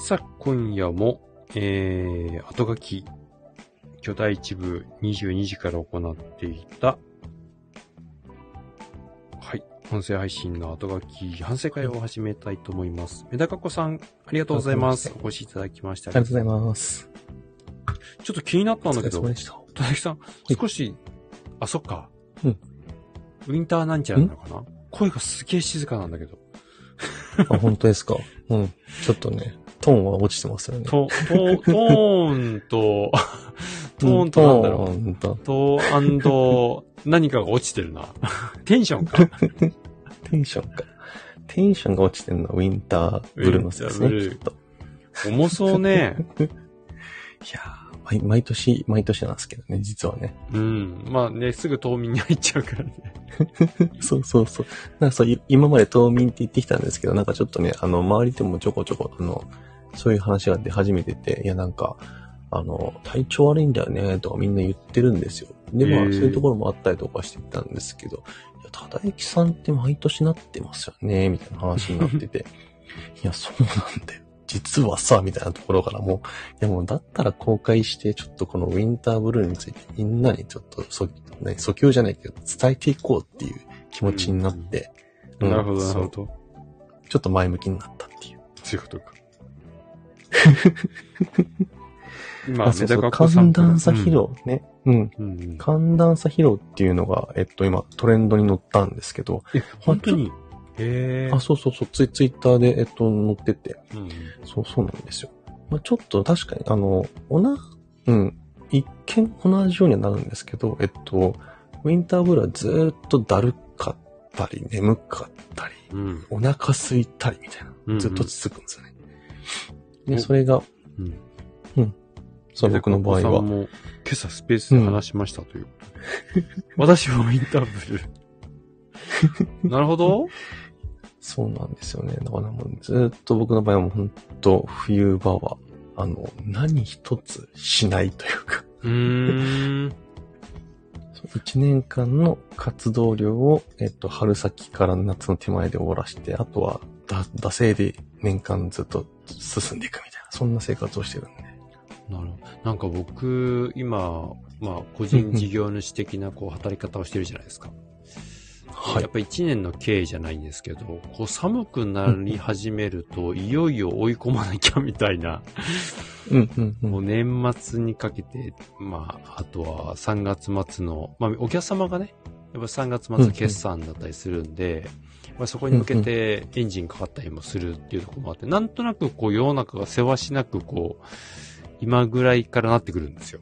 さあ、今夜も、えー、後書き、巨大一部22時から行っていた、はい、音声配信の後書き、反省会を始めたいと思います。メダカ子さん、ありがとうございます。お越しいただきまして。ありがとうございます。ちょっと気になったんだけど。田崎さん、少し、あ、そっか。うん。ウィンターなんちゃらなのかな？声がすげえ静かなんだけど。あ、本当ですか？うん。ちょっとね、トーンは落ちてますよね。ト、ト、トーンと、トーンとなんだろう。トーンと何かが落ちてるな。テンションか。テンションか。テンションが落ちてるのはウィンターブルーのせいですね、きっと。重そうね。いやー毎毎年、毎年なんですけどね、実はね。うん。まあね、すぐ冬眠に入っちゃうからね。そうそうそう。なんかそう、い今まで冬眠って言ってきたんですけど、なんかちょっとね、あの、周りでもちょこちょこ、あの、そういう話が出始めてて、いやなんか、あの、体調悪いんだよね、とかみんな言ってるんですよ。で、まあ、そういうところもあったりとかしてたんですけど、いや、ただゆきさんって毎年なってますよね、みたいな話になってて、いや、そうなんだよ。実はさ、みたいなところからもう、いやもうだったら公開して、ちょっとこのウィンターブルーについてみんなにちょっと、そ、ね、訴求じゃないけど、伝えていこうっていう気持ちになって、うんなるほど、なるほど。ちょっと前向きになったっていう。そういうことか。今、あ、そうそう、寒暖差疲労ね。うん。うん。うんうん。寒暖差疲労っていうのが、えっと、今、トレンドに乗ったんですけど、え、本当に？へえ。あ、そうそうそう、ツイツイッターで、えっと、載ってて、うん。そうそうなんですよ。まあ、ちょっと確かに、あの、おな、うん、一見同じようにはなるんですけど、えっと、ウィンターブルーはずーっとだるかったり、眠かったり、うん。お腹空いたりみたいうんな、ずっと続くんですよね。おで、それが、うん。そう、僕の場合は、も、今朝スペースで話しましたという。私はウィンターブルー。なるほど。そうなんですよね。だからもうずーっと僕の場合はもう本当冬場は、あの、何一つしないというか、うーん。一年間の活動量を、えっと、春先から夏の手前で終わらして、あとは、だ、惰性で年間ずっと進んでいくみたいな、そんな生活をしてるんで。なるほど。なんか僕、今、まあ、個人事業主的な、こう、働き方をしてるじゃないですか。はいやっ。ぱ一年の経営じゃないんですけど、こう寒くなり始めると、いよいよ追い込まなきゃみたいな、うん、うん、う。もうん年末にかけて、まあ、あとは3月末の、まあ、お客様がね、やっぱ3月末決算だったりするんで、まあ、そこに向けてエンジンかかったりもするっていうところもあって、なんとなくこう世の中がせわしなくこう、今ぐらいからなってくるんですよ。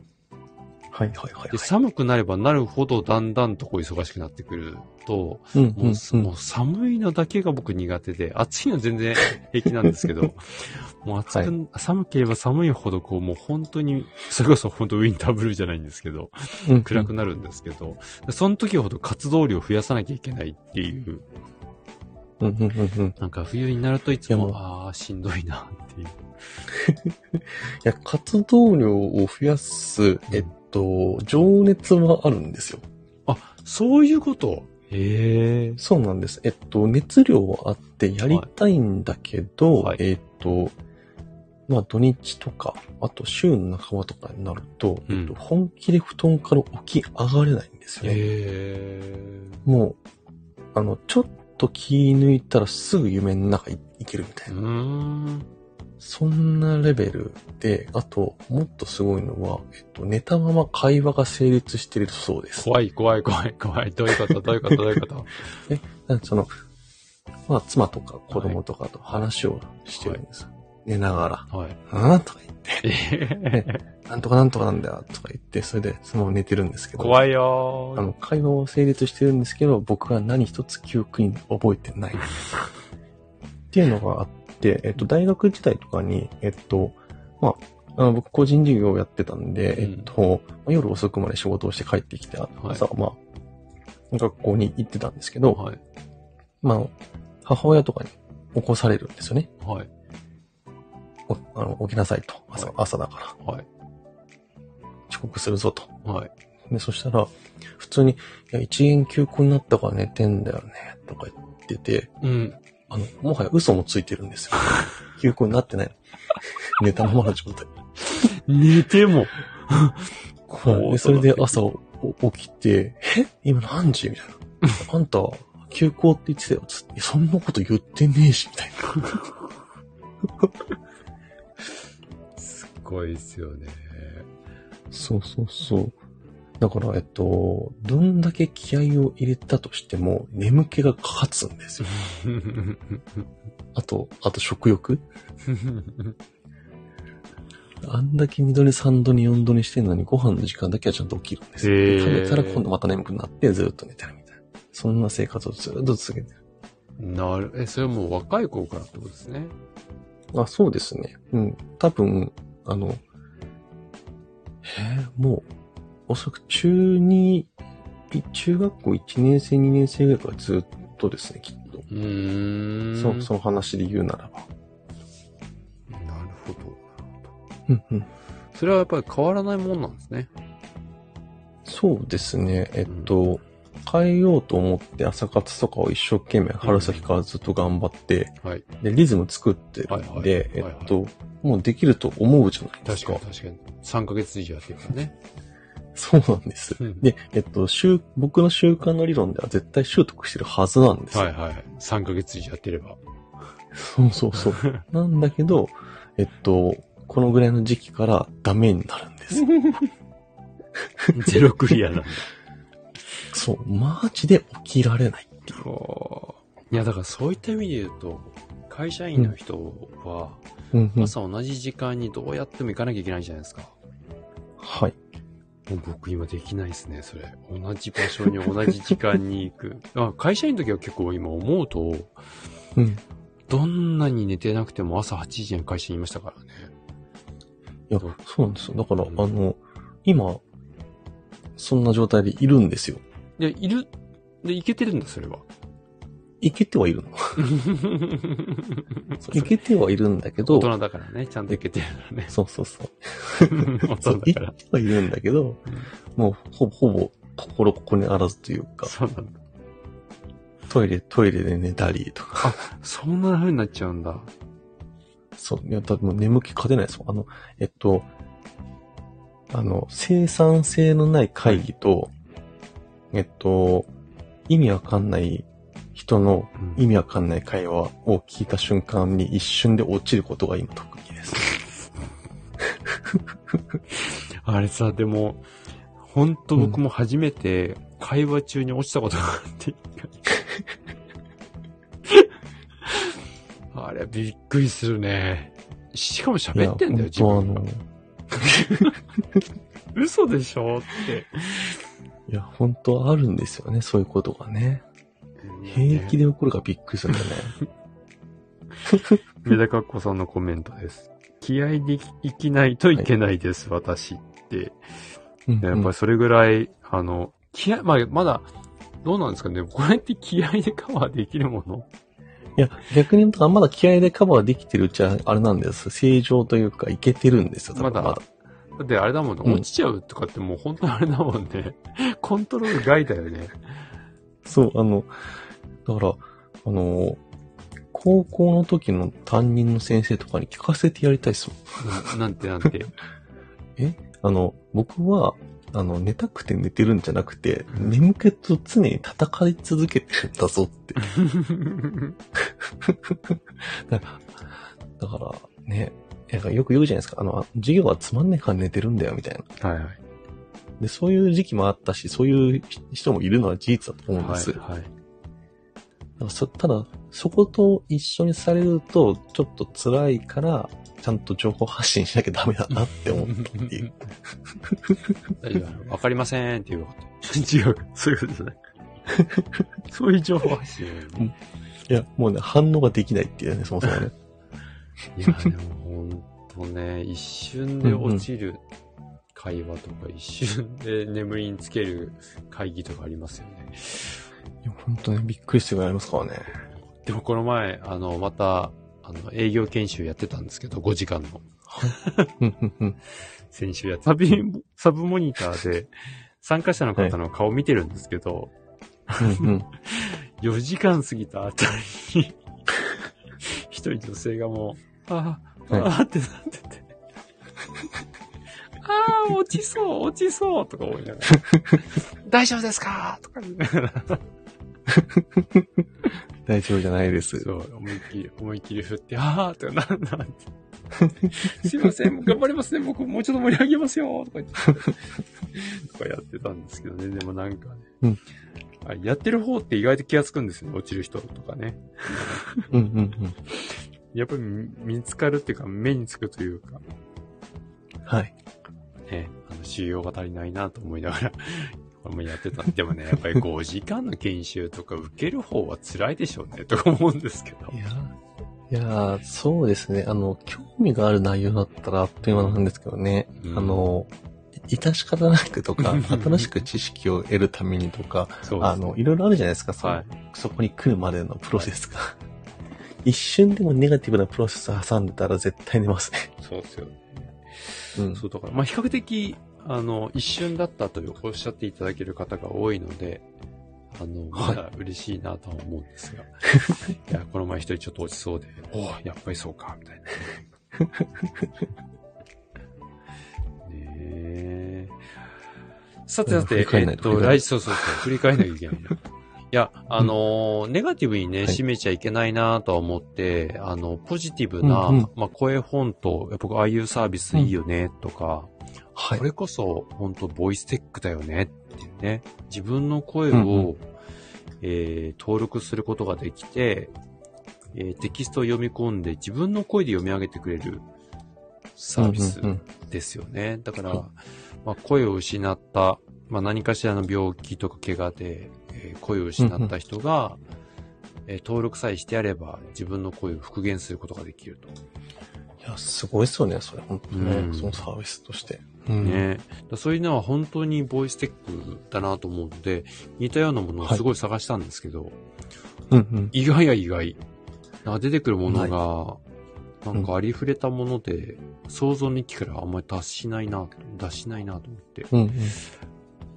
はい、はい、はいで、。寒くなればなるほどだんだんとこう忙しくなってくると、うん、もう、うん、うんもう寒いのだけが僕苦手で、暑いのは全然平気なんですけど、もう暑く、寒ければ寒いほどこう、もう本当に、それこそ本当ウィンターブルーじゃないんですけど、うん暗くなるんですけど、その時ほど活動量を増やさなきゃいけないっていう、うん、うん、うん、うん。いなんか冬になるといつも、ああ、しんどいなっていう。や、活動量を増やす、えっと、情熱はあるんですよ。そういうこと？へえ。そうなんです。えっと、熱量はあってやりたいんだけど、はいえっと、まあ土日とか、あと週の半ばとかになると、うんえっと、本気で布団から起き上がれないんですよね。もう、あの、ちょっと気抜いたらすぐ夢の中に行けるみたいうな。そんなレベルで、あと、もっとすごいのは、えっと、寝たまま会話が成立しているそうです。怖い怖い怖い怖い。どういうこと？どういうこと？どういうこと？なんかその、まあ、妻とか子供とかと話をしてるんです。寝ながら。はい。あーとか言って、なんとかなんとかなんだよ、とか言って、それでそのまま寝てるんですけど。怖いよー。あの、会話は成立してるんですけど、僕は何一つ記憶に覚えてない。っていうのがあって、えっと、大学時代とかに、えっと、まあ、あの僕個人事業をやってたんで、うんえっと、まあ夜遅くまで仕事をして帰ってきて、朝、まあ、学校に行ってたんですけど、はい。まあ、母親とかに起こされるんですよね。はい。おあの起きなさいと。朝、はい朝だから。はい。遅刻するぞと。はい。で、そしたら、普通に、いや、一元休校になったから寝てんだよね、とか言ってて、うん。あの、もはや嘘もついてるんですよ。休校になってない。寝たままの状態。寝ても。はいでそれで朝お起きて、え？今何時？みたいな。あんた、休校って言ってたよ。つってそんなこと言ってねえし、みたいな。すごいですよね。そうそうそう。だから、えっと、どんだけ気合を入れたとしても、眠気が勝つんですよ。あと、あと食欲あんだけ2度に3度に4度にしてんのに、ご飯の時間だけはちゃんと起きるんですよ。食べたら今度また眠くなって、ずっと寝てるみたいな。そんな生活をずっと続けてる。なる、え、それはもう若い頃からってことですね。あ、そうですね。うん。多分、あの、えーもう、おそらく中2、い中学校1年生、2年生ぐらいからずっとですね、きっと。うーん。そその話で言うならば。なるほど。うんうん。それはやっぱり変わらないもんなんですね。そうですね。えっと、変えようと思って朝活とかを一生懸命春先からずっと頑張って、はい。で、リズム作ってるんで、はいはいえっと、もうできると思うじゃないですか。確かに確かに。3ヶ月以上やってるからね。そうなんです。うんで、えっと、習、僕の習慣の理論では絶対習得してるはずなんですよ。はいはい。3ヶ月以上やってれば。そうそうそう。なんだけど、えっと、このぐらいの時期からダメになるんです。ゼロクリアなんだ。そう、マジで起きられないっていう。いや、だからそういった意味で言うと、会社員の人は、うんうん、朝同じ時間にどうやっても行かなきゃいけないじゃないですか。はい。僕今できないですね、それ。同じ場所に同じ時間に行く。あ会社員の時は結構今思うと、うん。どんなに寝てなくても朝8時に会社にいましたからね。いや、そうなんですよ。だから、あの、今、そんな状態でいるんですよ。で、いる、で、いけてるんだ、それは。いけてはいるの？いけてはいるんだけど大、人だからね、ちゃんといけてるのね。そうそうそう。大人だから。てはいるんだけど、もう、ほぼ、ほぼ、心ここにあらずというか、そうなんだ。トイレ、トイレで寝たりとか。そんな風になっちゃうんだ。そう。いや、だってもう眠気勝てないです。あの、えっと、あの、生産性のない会議と、えっと、意味わかんない人のうん意味わかんない会話を聞いた瞬間に一瞬で落ちることが今特技です。あれさ、でも、ほんと僕も初めて会話中に落ちたことがあって、あれびっくりするね。しかも喋ってんだよ、自分 嘘でしょって。いや、本当あるんですよね、そういうことがね。平気で起こるからびっくりするんだよね。メダカッコさんのコメントです。気合で生きないといけないです、私って。うんやっぱりそれぐらい、あの、気合、まあ、まだ、どうなんですかね。これって気合でカバーできるもの？いや、逆に言うと、まだ気合でカバーできてるうちは、あれなんです。正常というか、いけてるんですよ、多分まだだってあれだもんね、うん落ちちゃうとかってもう本当にあれだもんね。コントロール外だよね。そう、あの、だから、あの、高校の時の担任の先生とかに聞かせてやりたいですもん。うんなんてなんて？あの、僕は、あの、寝たくて寝てるんじゃなくて、うん眠気と常に戦い続けてるんだぞって。だから、ね、なんかよく言うじゃないですか。あの、授業はつまんねえから寝てるんだよ、みたいな。はいはい。で、そういう時期もあったし、そういう人もいるのは事実だと思うんです。はいはい。だからそただ、そこと一緒にされると、ちょっと辛いから、ちゃんと情報発信しなきゃダメだなって思ったっていう。大丈夫わかりませんって言うわ。違う。そういうことじゃない。そういう情報発信。いや、もうね、反応ができないっていうね、そもそもね。いや、でも本当ね、一瞬で落ちる会話とか、一瞬で眠りにつける会議とかありますよね。いや、本当ね、びっくりしてるぐらいありますからね。でもこの前、あの、また、あの、営業研修やってたんですけど、5時間の。先週やって、サブ、サブモニターで、参加者の方の顔見てるんですけど、うんうん4時間過ぎた後に、一人女性がもう、ああ、はいあーってなってて。あー、落ちそう、落ちそうとか思いながら。大丈夫ですかとか言いながら。大丈夫じゃないです。そう、思いっきり、思いっきり振って、あーってなんだって。すいません、頑張りますね、僕もうちょっと盛り上げますよとか言って。とかやってたんですけどね、でもなんかね。うんあやってる方って意外と気がつくんですよね、落ちる人とかね。うんうんうん。やっぱり見つかるっていうか、目につくというか、はい。ね、あの、修行が足りないなと思いながら、もやってた。でもね、やっぱり5時間の研修とか受ける方は辛いでしょうね、とか思うんですけど。いやいやーそうですね。あの、興味がある内容だったらあっという間なんですけどね。うんあの、い致し方なくとか、うん新しく知識を得るためにとか、あの、いろいろあるじゃないですか、そのはい。そこに来るまでのプロセスが。一瞬でもネガティブなプロセス挟んでたら絶対寝ますね。そうですよね。うん。そうだから、まあ、比較的、あの、一瞬だったとおっしゃっていただける方が多いので、あの、まだ嬉しいなとは思うんですが。い、や、この前一人ちょっと落ちそうで、おおやっぱりそうか、みたいな。ねえ。さてさて、えっと、来、そうそうそう、振り返らなきゃいけないな。いや、あのーネガティブにね、はい締めちゃいけないなとは思って、あの、ポジティブな、うんうんまあ、声フォント、やっぱああいうサービスいいよね、とか、はいこ。れこそ、本当ボイステックだよねっていうね。自分の声を、うんうえー登録することができて、えーテキストを読み込んで自分の声で読み上げてくれるサービスうんうんですよね。だから、はいまあ、声を失った、まあ、何かしらの病気とか怪我で、えー声を失った人が、えー登録さえしてやれば自分の声を復元することができると。いや、すごいですよね、それ、本当ね、うんそのサービスとして。うん。ね、だそういうのは本当にボイステックだなと思うので、似たようなものをすごい探したんですけど、うんうん。意外や意外。なんか出てくるものが、いなんかありふれたもので、想像の域からあんまり達しないな、脱しないなと思って。うんうん。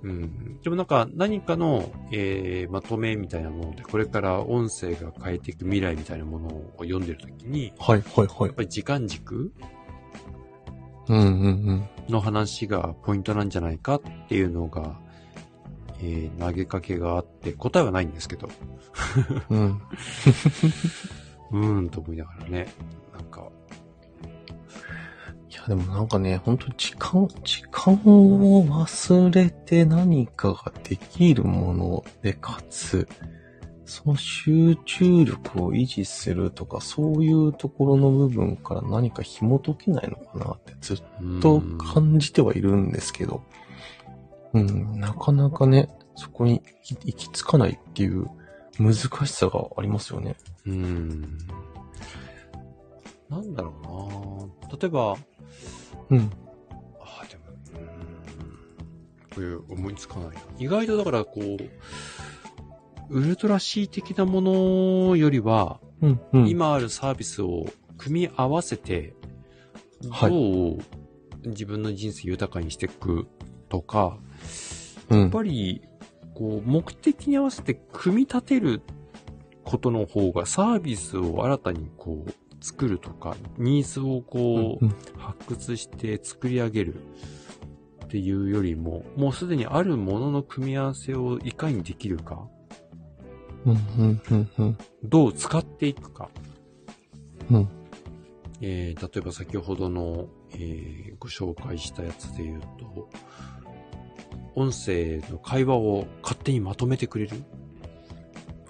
うん。でもなんか何かの、えー、まとめみたいなもので、これから音声が変えていく未来みたいなものを読んでるときに、はいはいはいやっ。ぱり時間軸うんうんうん。の話がポイントなんじゃないかっていうのが、えー投げかけがあって、答えはないんですけど、うん。うーんと思いながらね、なんか、いや、でもなんかね、ほんと時間、時間を忘れて何かができるもので、かつ、その集中力を維持するとか、そういうところの部分から何か紐解けないのかなってずっと感じてはいるんですけど、うん、なかなかね、そこに行き着かないっていう難しさがありますよね。うん。なんだろうな例えば、うん。あでも、うーん。こういう思いつかないな。意外とだからこう、ウルトラ C 的なものよりは、うん、うん。今あるサービスを組み合わせて、はいどう自分の人生豊かにしていくとか、うん、やっぱり、こう、目的に合わせて組み立てることの方がサービスを新たにこう、作るとか、ニーズをこう、うん発掘して作り上げるっていうよりも、もうすでにあるものの組み合わせをいかにできるか、うん、うん、うん、うん。どう使っていくか。うんえー、例えば先ほどの、えーご紹介したやつで言うと、音声の会話を勝手にまとめてくれる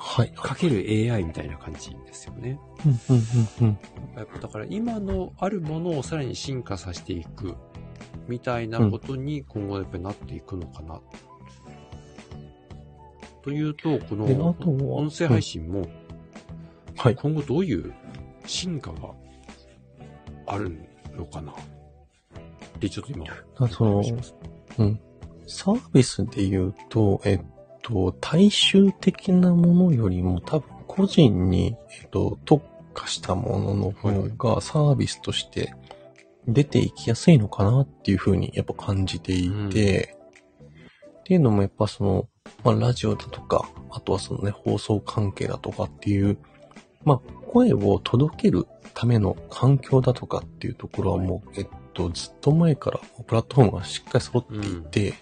はい。かける AI みたいな感じですよね。うん、うん、うん、うん。やっぱだから今のあるものをさらに進化させていくみたいなことに今後やっぱりなっていくのかな。というと、この音声配信もはい。今後どういう進化があるのかなで、ちょっと今、あそすうん。サービスで言うと、えっと、大衆的なものよりも多分個人に、えっと、特化したものの方がサービスとして出ていきやすいのかなっていうふうにやっぱ感じていて、っていうのもやっぱその、まあラジオだとか、あとはそのね、放送関係だとかっていう、まあ、声を届けるための環境だとかっていうところはもう、えっと、ずっと前からプラットフォームがしっかり揃っていて、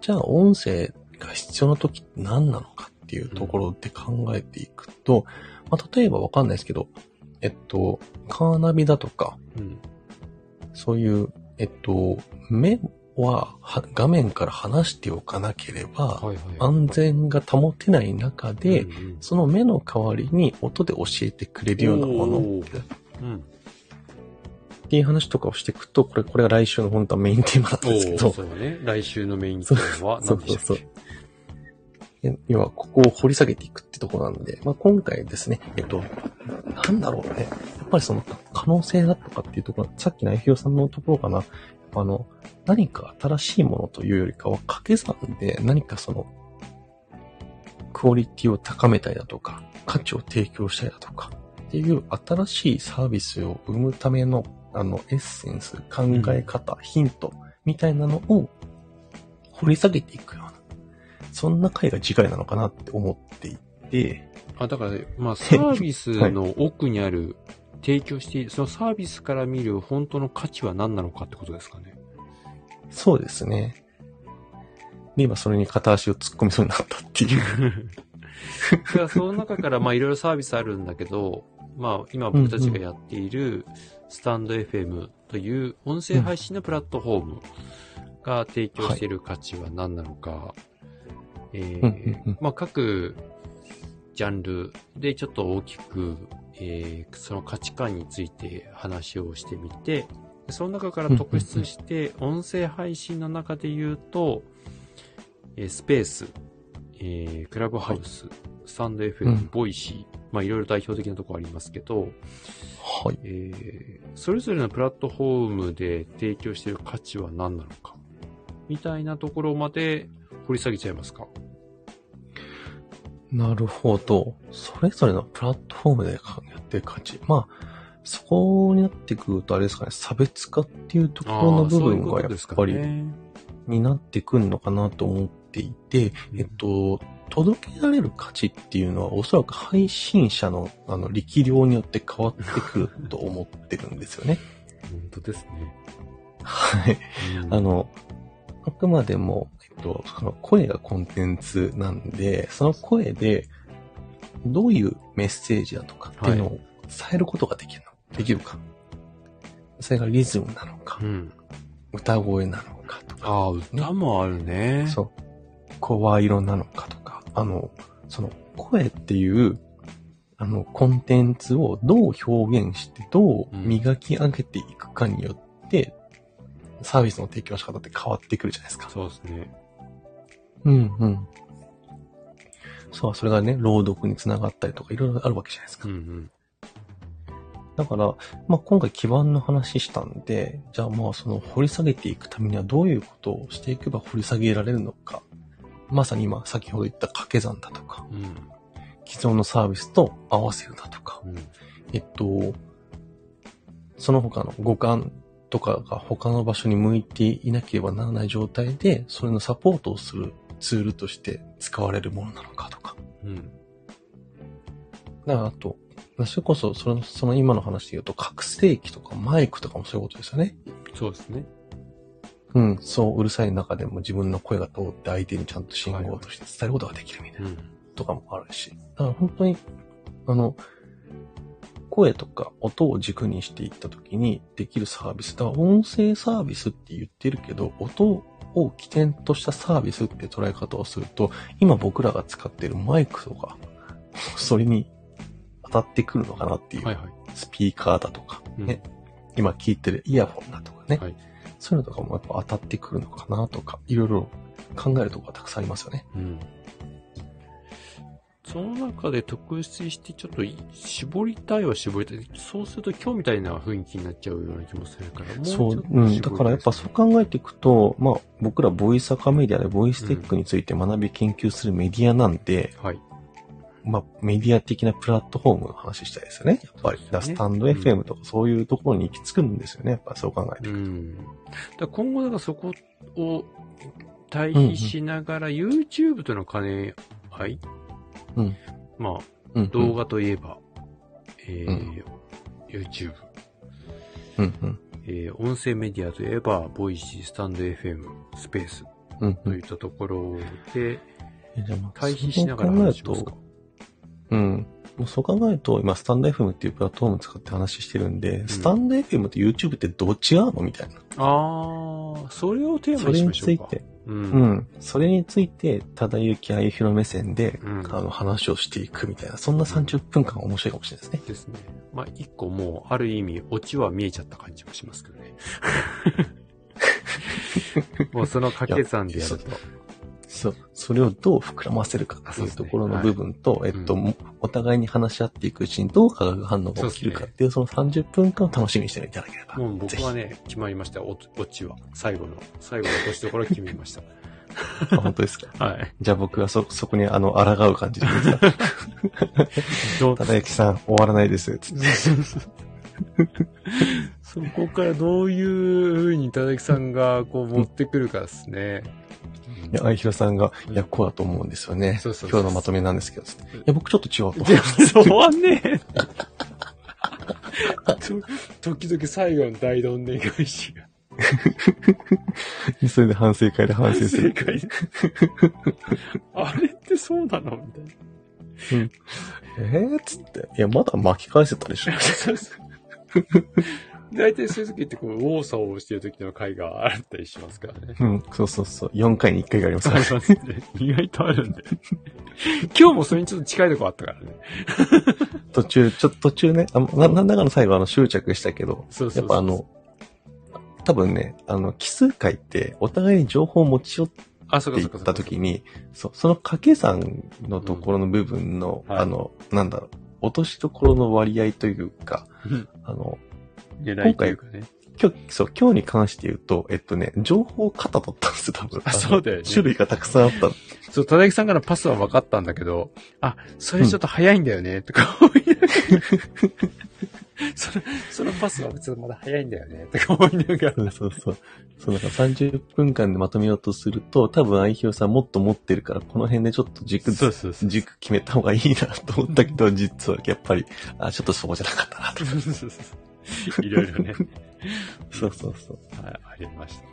じゃあ音声が必要な時って何なのかっていうところで考えていくと、まあ、例えばわかんないですけど、えっと、カーナビだとか、うん。そういう、えっと、目はは画面から離しておかなければ。安全が保てない中で、うんうんその目の代わりに音で教えてくれるようなものっ。ていう話とかをしていくと、これ、これが来週の本当はメインテーマなんですけど、そうね。来週のメインテーマはそう何でしたっけ？そうえ要は、ここを掘り下げていくってところなんで、まあ、今回ですね、えっと、なんだろうね。やっぱりその可能性だとかっていうところ、さっきの愛弘さんのところかな。あの、何か新しいものというよりかは掛け算で何かその、クオリティを高めたりだとか、価値を提供したりだとか、っていう新しいサービスを生むための、あの、エッセンス、考え方、ヒント、みたいなのを掘り下げていくような、そんな回が次回なのかなって思っていて、あ、だから、まあ、サービスの奥にある、提供している、そのサービスから見る本当の価値は何なのかってことですかね。そうですね。で、今それに片足を突っ込みそうになったっていう。その中から、まあ、いろいろサービスあるんだけど、まあ、今僕たちがやっている、スタンド FM という音声配信のプラットフォームが提供している価値は何なのか、えうんうんーうん。まあ、各ジャンルでちょっと大きく、えーその価値観について話をしてみて、その中から特筆して、音声配信の中で言うと、えースペース、えー Clubhouse、 stand.fm、うん。 Voicy、まあいろいろ代表的なところありますけど、はい。えーそれぞれのプラットフォームで提供している価値は何なのか、みたいなところまで掘り下げちゃいますか？なるほど。それぞれのプラットフォームでやってる価値。まあ、そこになってくるとあれですかね、差別化っていうところの部分がやっぱり、ね、になってくるのかなと思っていて、えっと、届けられる価値っていうのはおそらく配信者のあの力量によって変わってくると思ってるんですよね。本当ですね。はい。うんあ、の、あくまでも、と、その声がコンテンツなんで、その声で、どういうメッセージだとかっていうのを伝えることができるの、できるか？それがリズムなのか？う、ん。歌声なのか？とか、ああ、歌もあるね。そう、声色なのかとか、あの、その声っていう、あの、コンテンツをどう表現して、どう磨き上げていくかによって、サービスの提供の仕方って変わってくるじゃないですか。そうですね。うんうん。そう、それがね、朗読につながったりとかいろいろあるわけじゃないですか。うんうん。だから、まあ今回基盤の話したんで、じゃあまあその掘り下げていくためにはどういうことをしていけば掘り下げられるのか。まさに今先ほど言った掛け算だとか、うん。既存のサービスと合わせるだとか、うん。えっと、その他の五感とかが他の場所に向いていなければならない状態で、それのサポートをするツールとして使われるものなのかとか。うん。だからあと、それこそ、その、その今の話で言うと、覚醒器とかマイクとかもそういうことですよね。そうですね。うん、そう、うるさい中でも自分の声が通って相手にちゃんと信号として伝えることができるみたいな、うん。とかもあるし。だから本当に、あの、声とか音を軸にしていった時にできるサービス。だから音声サービスって言ってるけど、音を起点としたサービスって捉え方をすると、今僕らが使ってるマイクとか、それに当たってくるのかなっていう。はいはい。スピーカーだとか、うんね、今聞いてるイヤホンだとかね、はいそういうのとかもやっぱ当たってくるのかなとか、いろいろ考えるところがたくさんありますよね。うん。その中で特筆してちょっとい絞りたいは絞りたい。そうすると今日みたいな雰囲気になっちゃうような気もするから、そううん。だからやっぱそう考えていくと、まあ僕らボイスアカメディアでボイステックについて学び研究するメディアなんで、はい。まあメディア的なプラットフォームの話したいですよね。やっぱり。ねスタンド FM とかそういうところに行き着くんですよね。やっぱそう考えていくと。うん。だ今後だからそこを対比しながら YouTube との兼ね合い、うんまあ、うんうん動画といえば、えー YouTube、うんうん。えー音声メディアといえば、ボイシー、 stand.fm、スペースうんうんといったところで、対比しながら話しますか？と、うん。もうそう考えると、今、スタンド FM っていうプラットフォーム使って話してるんで、スタンド FM と YouTube ってどっちがのみたいな。あー、それをテーマにそれにしましょうか。ついて、う。うんん。それについて、ただゆきあゆひろ目線で、うんあの、話をしていくみたいな、そんな30分間面白いかもしれないですね。ですね。まあ、一個もう、ある意味、オチは見えちゃった感じもしますけどね。もうその掛け算でやると。そう。それをどう膨らませるかっていうところの部分と、えっと、うお互いに話し合っていくうちにどう化学反応が起きるかっていう、その30分間を楽しみにしていただければ。もう僕はね、決まりました。オオチは。最後の、最後の落としどころ決めました。あ本当ですか？はい。じゃあ僕はそ、そこにあの、抗う感じでいいですか？どう？ただゆきさん、終わらないです。そこからどういう風にただきさんがこう持ってくるかですね。いや、あいひろさんが、いや、こうだと思うんですよね。そうそう今日のまとめなんですけど。いや、僕ちょっと違うと思いや、そうはねえ。と 時々最後の大どんでん返し。それで反省会で反省する。あれってそうなのみたいな。えー、つって。いや、まだ巻き返せたでしょ。大体そういう時ってこう、右往左往してる時の回があったりしますからね。うん、そうそうそう。4回に1回がありますから。ありますね。意外とあるんで。今日もそれにちょっと近いとこあったからね。途中、ちょっと途中ね、あななんだかの最後あの執着したけど、そうそうそうやっぱあの、多分ね、あの、奇数回ってお互いに情報を持ち寄ってあ、そうかそうかそうか。た時に、そう、その掛け算のところの部分の、うんはいあの、なんだろう、落としどころの割合というか、うんあの、狙いというかね。今日、そう、今日に関して言うと、えっとね、情報を肩取ったんですよ、多分。あのそうだよね種類がたくさんあったの。そう、ただきさんからパスは分かったんだけど、あ、それちょっと早いんだよね、とか思いながら、その、そのパスはちょっとまだ早いんだよね、とか思いながら。そうそうそう。そう、なんか30分間でまとめようとすると、多分、愛ひろさんもっと持ってるから、この辺でちょっと軸、そうそうそう。軸決めた方がいいなと思ったけど、実はやっぱり、あ、ちょっとそうじゃなかったなと。そうそうそういろいろね。そうそうそう。はい、ありました。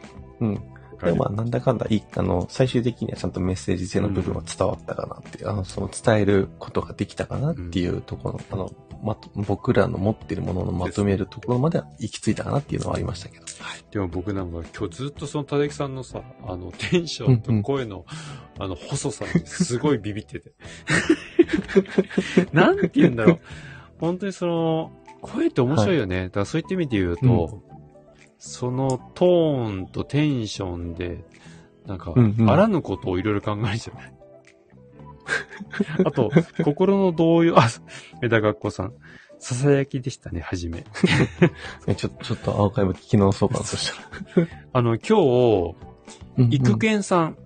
うん。でもまあ、なんだかんだいい、あの、最終的にはちゃんとメッセージ性の部分は伝わったかなっていう、あの、その伝えることができたかなっていうところ、あの、まと、僕らの持ってるもののまとめるところまでは行き着いたかなっていうのはありましたけど。でも僕なんか今日ずっとそのただきさんのさ、あの、テンションと声の、あの、細さにすごいビビってて。なんて言うんだろう。本当にその、声って面白いよね。だからそういった意味で言うと、そのトーンとテンションで、なんか、うんうんあらぬことをいろいろ考えちゃう。あと、心の動揺、あ、メダ学校さん。ささやきでしたね、はじめ。えちょ、ちょっとアーカイブ聞き直そうかな、そしたら。あの、今日、うん育賢さん、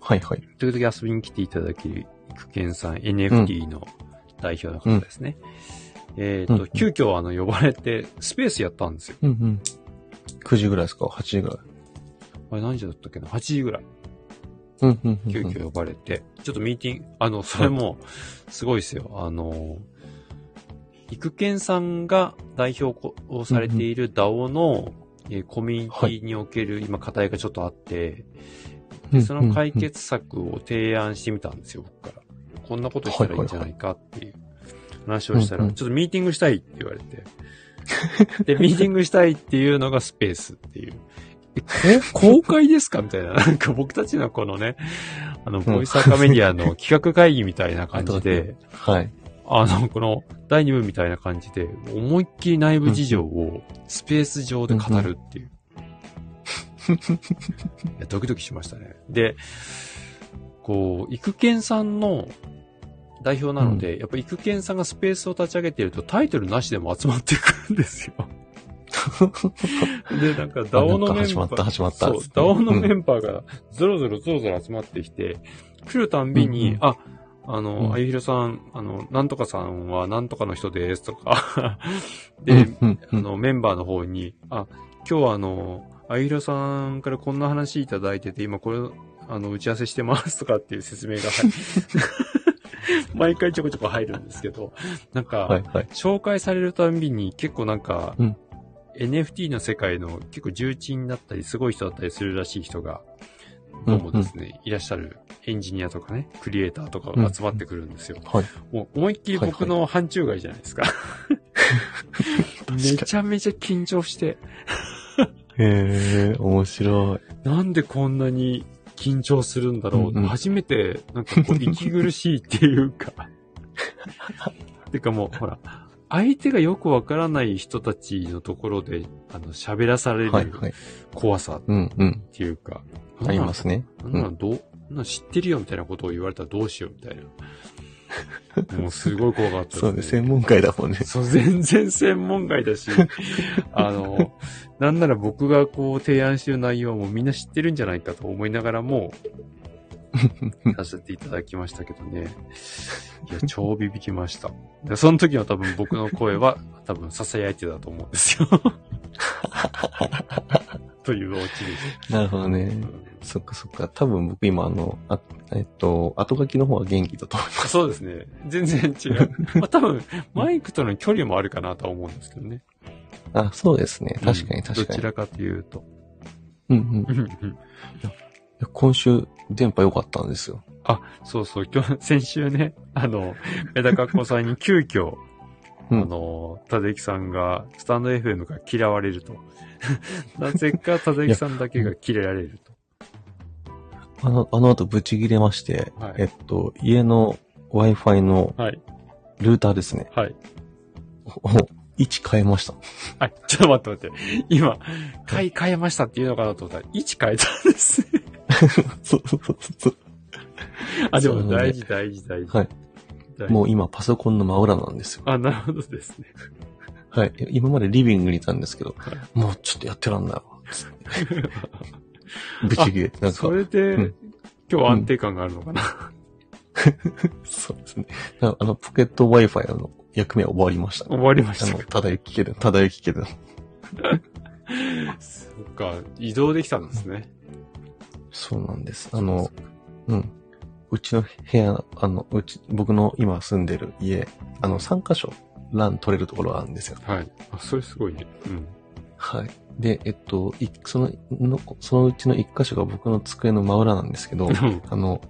はいはい。時々遊びに来ていただける育賢さん、NFT の代表の方ですね。えっ、と、うん急遽あの、呼ばれて、スペースやったんですよ。うんうん。9時ぐらいですか ?8 時ぐらい。あれ何時だったっけな ?8 時ぐらい。うんうんうんうん。急遽呼ばれて、ちょっとミーティング、あの、それも、すごいですよ。あの、育賢さんが代表をされている DAO の、えーコミュニティにおける今課題がちょっとあって、でその解決策を提案してみたんですよ、僕から。こんなことしたらいいんじゃないかっていう話をしたら、うんうんちょっとミーティングしたいって言われて。で、ミーティングしたいっていうのがスペースっていう。え？こ公開ですか？みたいな。なんか僕たちのこのね、あの、ボイスアカメディアの企画会議みたいな感じで、はい。あの、この第2部みたいな感じで、思いっきり内部事情をスペース上で語るっていう。いやドキドキしましたね。で、こう、育賢さんの代表なので、やっぱ育賢さんがスペースを立ち上げてるとタイトルなしでも集まってくるんですよ。で、なんか、ダオのメンバー。始まった始まった。そう、ダオのメンバーがゾロゾロゾロゾロ集まってきて、来るたんびに、うんうん。あ、あうん。の、あゆひろさん、あの、なんとかさんはなんとかの人ですとか、で、うんうんうん。あの、メンバーの方に、あ、今日はあの、あゆひろさんからこんな話いただいてて、今これ、あの、打ち合わせしてますとかっていう説明が入 毎回ちょこちょこ入るんですけど、なんか、はいはい。紹介されるたんびに結構なんか、うん NFT の世界の結構重鎮だったり、すごい人だったりするらしい人が、どうもですね、いらっしゃるエンジニアとかね、クリエイターとかが集まってくるんですよ。はい。もう思いっきり僕の範疇外じゃないですか。めちゃめちゃ緊張して、へえ、面白い。なんでこんなに緊張するんだろう、うんうん初めて、なんかこう、息苦しいっていうか。てかもう、ほら、相手がよくわからない人たちのところで、あの、喋らされるはいはい。怖さっうんうん。ていうか。ありますね。なんなのどう、な知ってるよみたいなことを言われたらどうしようみたいな。もうすごい怖かったそうね、専門外だもんね。そう、全然専門外だし、あの、なんなら僕がこう提案してる内容もみんな知ってるんじゃないかと思いながらも、させていただきましたけどね。いや、超ビビきました。でその時は多分僕の声は多分囁いてたと思うんですよ。というオチでなるほどねす。。そっかそっか。多分僕今あの、あえっと、後書きの方は元気だと思います。そうですね。全然違う。まあ、多分、マイクとの距離もあるかなとは思うんですけどね。あ、そうですね。確かに確かに。どちらかというと。うんうん。いうんうんや今週、電波良かったんですよ。あ、そうそう、今日、先週ね、あの、メダカッコさんに急遽、うんあの、たできさんが、スタンド FM が嫌われると。なぜか、たできさんだけが切れられると。あの、あの後ブチ切れまして、はいえっと、家の Wi-Fi のはい。ルーターですね。はい。お位置変えました。はい。ちょっと待って待って。今、買い替えましたっていうのかなと思ったら、位置変えたんですね。そうそうそうそう。あ、でも大事大事大事。はい。もう今パソコンの真裏なんですよ。あ、なるほどですね。はい。今までリビングにいたんですけど、はいもうちょっとやってらんないわ。つってブチ切れて、なんかそ、れで、うん今日安定感があるのかな？そうですね。あの、ポケット Wi-Fi の役目は終わりました。終わりましたただ行きける、ただ行きける。そっか、移動できたんですね。そうなんです。あの、うん。うちの部屋、あの、うち、僕の今住んでる家、あの、3箇所、ラン取れるところがあるんですよ。はい。あ、それすごいね。うん。はい。で、えっと、いその、の、そのうちの1箇所が僕の机の真裏なんですけど、あの、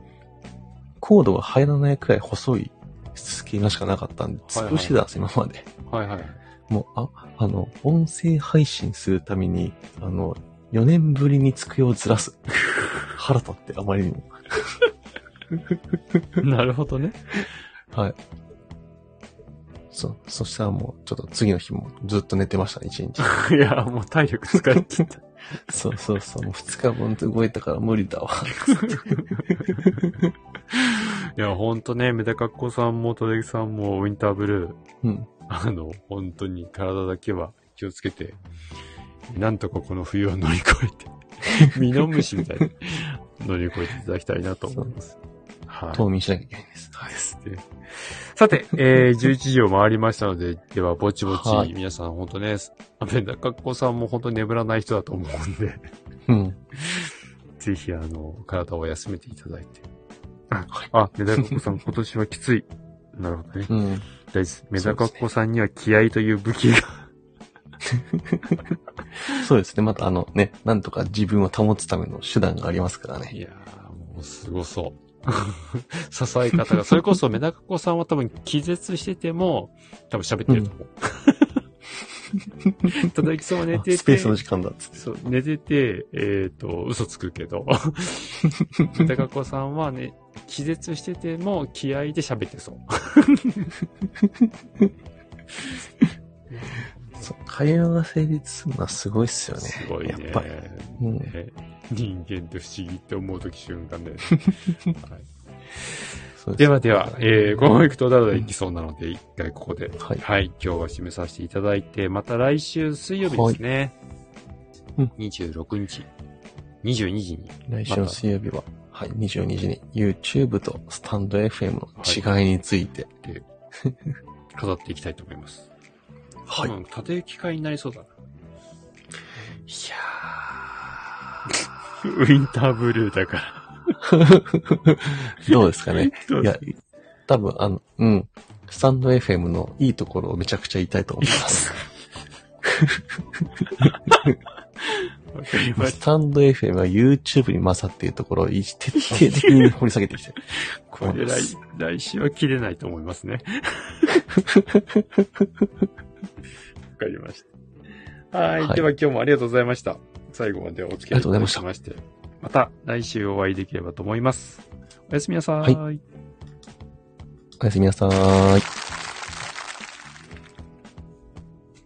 コードが入らないくらい細い隙間しかなかったんで、潰してたんです、今まで。はいはい。もう、あ、あの、音声配信するために、あの、4年ぶりに机をずらす。腹立って、あまりにも。なるほどね。はい。そ、そしたらもう、ちょっと次の日もずっと寝てましたね、一日。いや、もう体力使い切った。そうそうそう、もう2日分動いたから無理だわ。いや、ほんとね、メダカッコさんもトレギさんもウィンターブルー、うん。あの、本当に体だけは気をつけて、なんとかこの冬を乗り越えて、ミノムシみたいに乗り越えていただきたいなと思います。はい。冬眠しなきゃいけないんです。そうですね。さて、えー、11時を回りましたので、では、ぼちぼち、はい皆さん本当ね、メダカッコさんも本当に眠らない人だと思うんで、うん。ぜひ、あの、体を休めていただいて。あ、あメダカッコさん今年はきつい。なるほどね。うん。大事。メダカッコさんには気合という武器が。そうですね。またあのね、なんとか自分を保つための手段がありますからね。いやー、もうすごそう。支え方が、それこそメダカッコさんは多分気絶してても、多分喋ってると思う。ただきさんは寝てて、あスペースの時間だっつって。そう、寝てて、えっ、と、嘘つくけど、メダカッコさんはね、気絶してても気合で喋ってそう。そう会話が成立するのはすごいっすよね。すごいね。やっぱり。うん。ね。人間って不思議って思うとき瞬間で、はい。ではでは、えー、このまま行くとだらだらいきそうなので、一回ここで、はい。はい、今日は締めさせていただいて、また来週水曜日ですね。うん。26日、22時に、来週の水曜日は、はい、22時に YouTube とスタンド FM の違いについて。飾っていきたいと思います。はうん、縦行き会になりそうだな。い ウィンターブルーだから。や ーどうですかね。どういや、多分、あの、うん。スタンド FM のいいところをめちゃくちゃ言いたいと思います。わかりましスタンド FM は YouTube に勝っているところを徹底的に掘り下げてきて。た。これ来、来週は切れないと思いますね。わかりました。はい。はいでは今日もありがとうございました。最後までお付き合いいありがとうございましたただきまして。また来週お会いできればと思います。おやすみなさはいいおやすみなさーい。